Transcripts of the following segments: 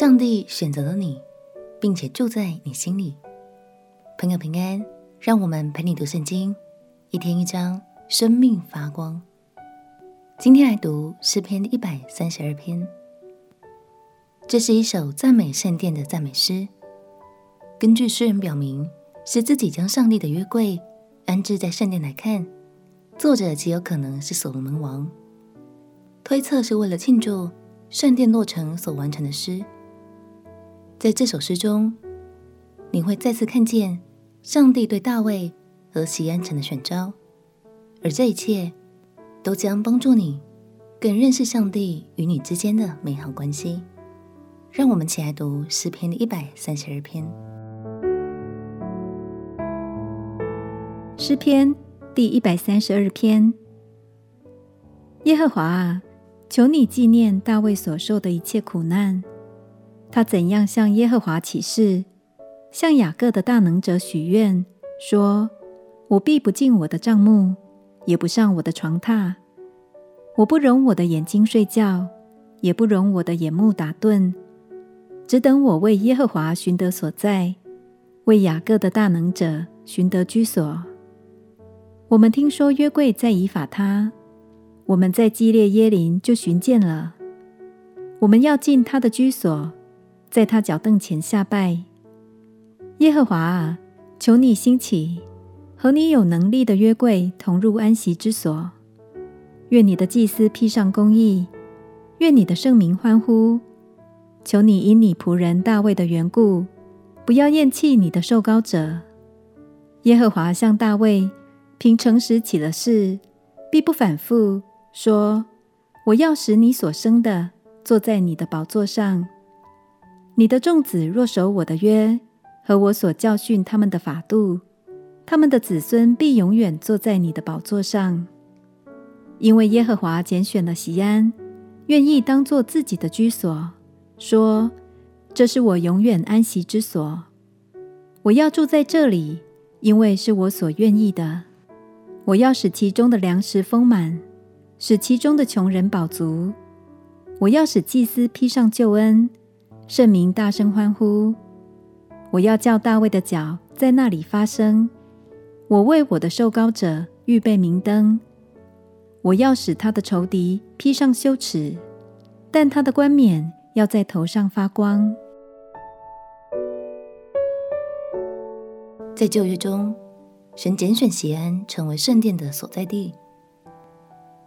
上帝选择了你，并且住在你心里。朋友平安，让我们陪你读圣经，一天一章，生命发光。今天来读诗篇一百三十二篇。这是一首赞美圣殿的赞美诗。根据诗人表明，是自己将上帝的约柜安置在圣殿来看，作者极有可能是所罗门王。推测是为了庆祝圣殿落成所完成的诗。在这首诗中，你会再次看见上帝对大卫和锡安城的选召，而这一切都将帮助你更认识上帝与你之间的美好关系。让我们起来读诗篇的一百三十二篇。诗篇第一百三十二篇：耶和华啊，求你纪念大卫所受的一切苦难。他怎样向耶和华起誓，向雅各的大能者许愿，说：“我必不进我的帐幕，也不上我的床榻。我不容我的眼睛睡觉，也不容我的眼目打盹，只等我为耶和华寻得所在，为雅各的大能者寻得居所。”我们听说约柜在以法他，我们在基列耶林就寻见了。我们要进他的居所。在他脚凳前下拜，耶和华啊，求你兴起，和你有能力的约柜同入安息之所。愿你的祭司披上公义，愿你的圣名欢呼。求你因你仆人大卫的缘故，不要厌弃你的受膏者。耶和华向大卫凭诚实起了誓，必不反复，说：我要使你所生的坐在你的宝座上。你的众子若守我的约和我所教训他们的法度，他们的子孙必永远坐在你的宝座上。因为耶和华拣选了西安，愿意当作自己的居所，说：“这是我永远安息之所。我要住在这里，因为是我所愿意的。我要使其中的粮食丰满，使其中的穷人饱足。我要使祭司披上救恩。”圣民大声欢呼！我要叫大卫的脚在那里发声。我为我的受膏者预备明灯。我要使他的仇敌披上羞耻，但他的冠冕要在头上发光。在旧约中，神拣选锡安成为圣殿的所在地。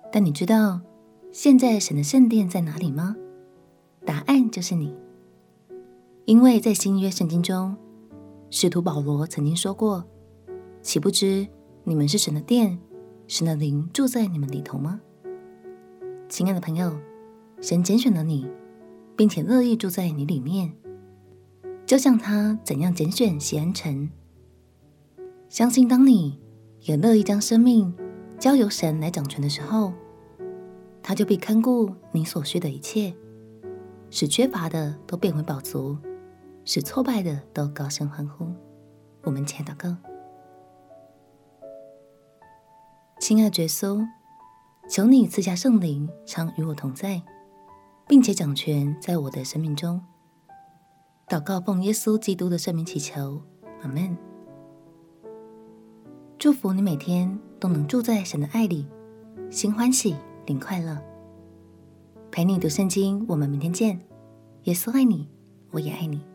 但你知道现在神的圣殿在哪里吗？答案就是你。因为在新约圣经中，使徒保罗曾经说过：“岂不知你们是神的殿，神的灵住在你们里头吗？”亲爱的朋友，神拣选了你，并且乐意住在你里面，就像他怎样拣选西安城。相信当你也乐意将生命交由神来掌权的时候，他就必看顾你所需的一切，使缺乏的都变为饱足。使挫败的都高声欢呼。我们前祷告，亲爱的耶稣，求你赐下圣灵，常与我同在，并且掌权在我的生命中。祷告奉耶稣基督的圣名祈求，阿门。祝福你每天都能住在神的爱里，心欢喜，灵快乐。陪你读圣经，我们明天见。耶稣爱你，我也爱你。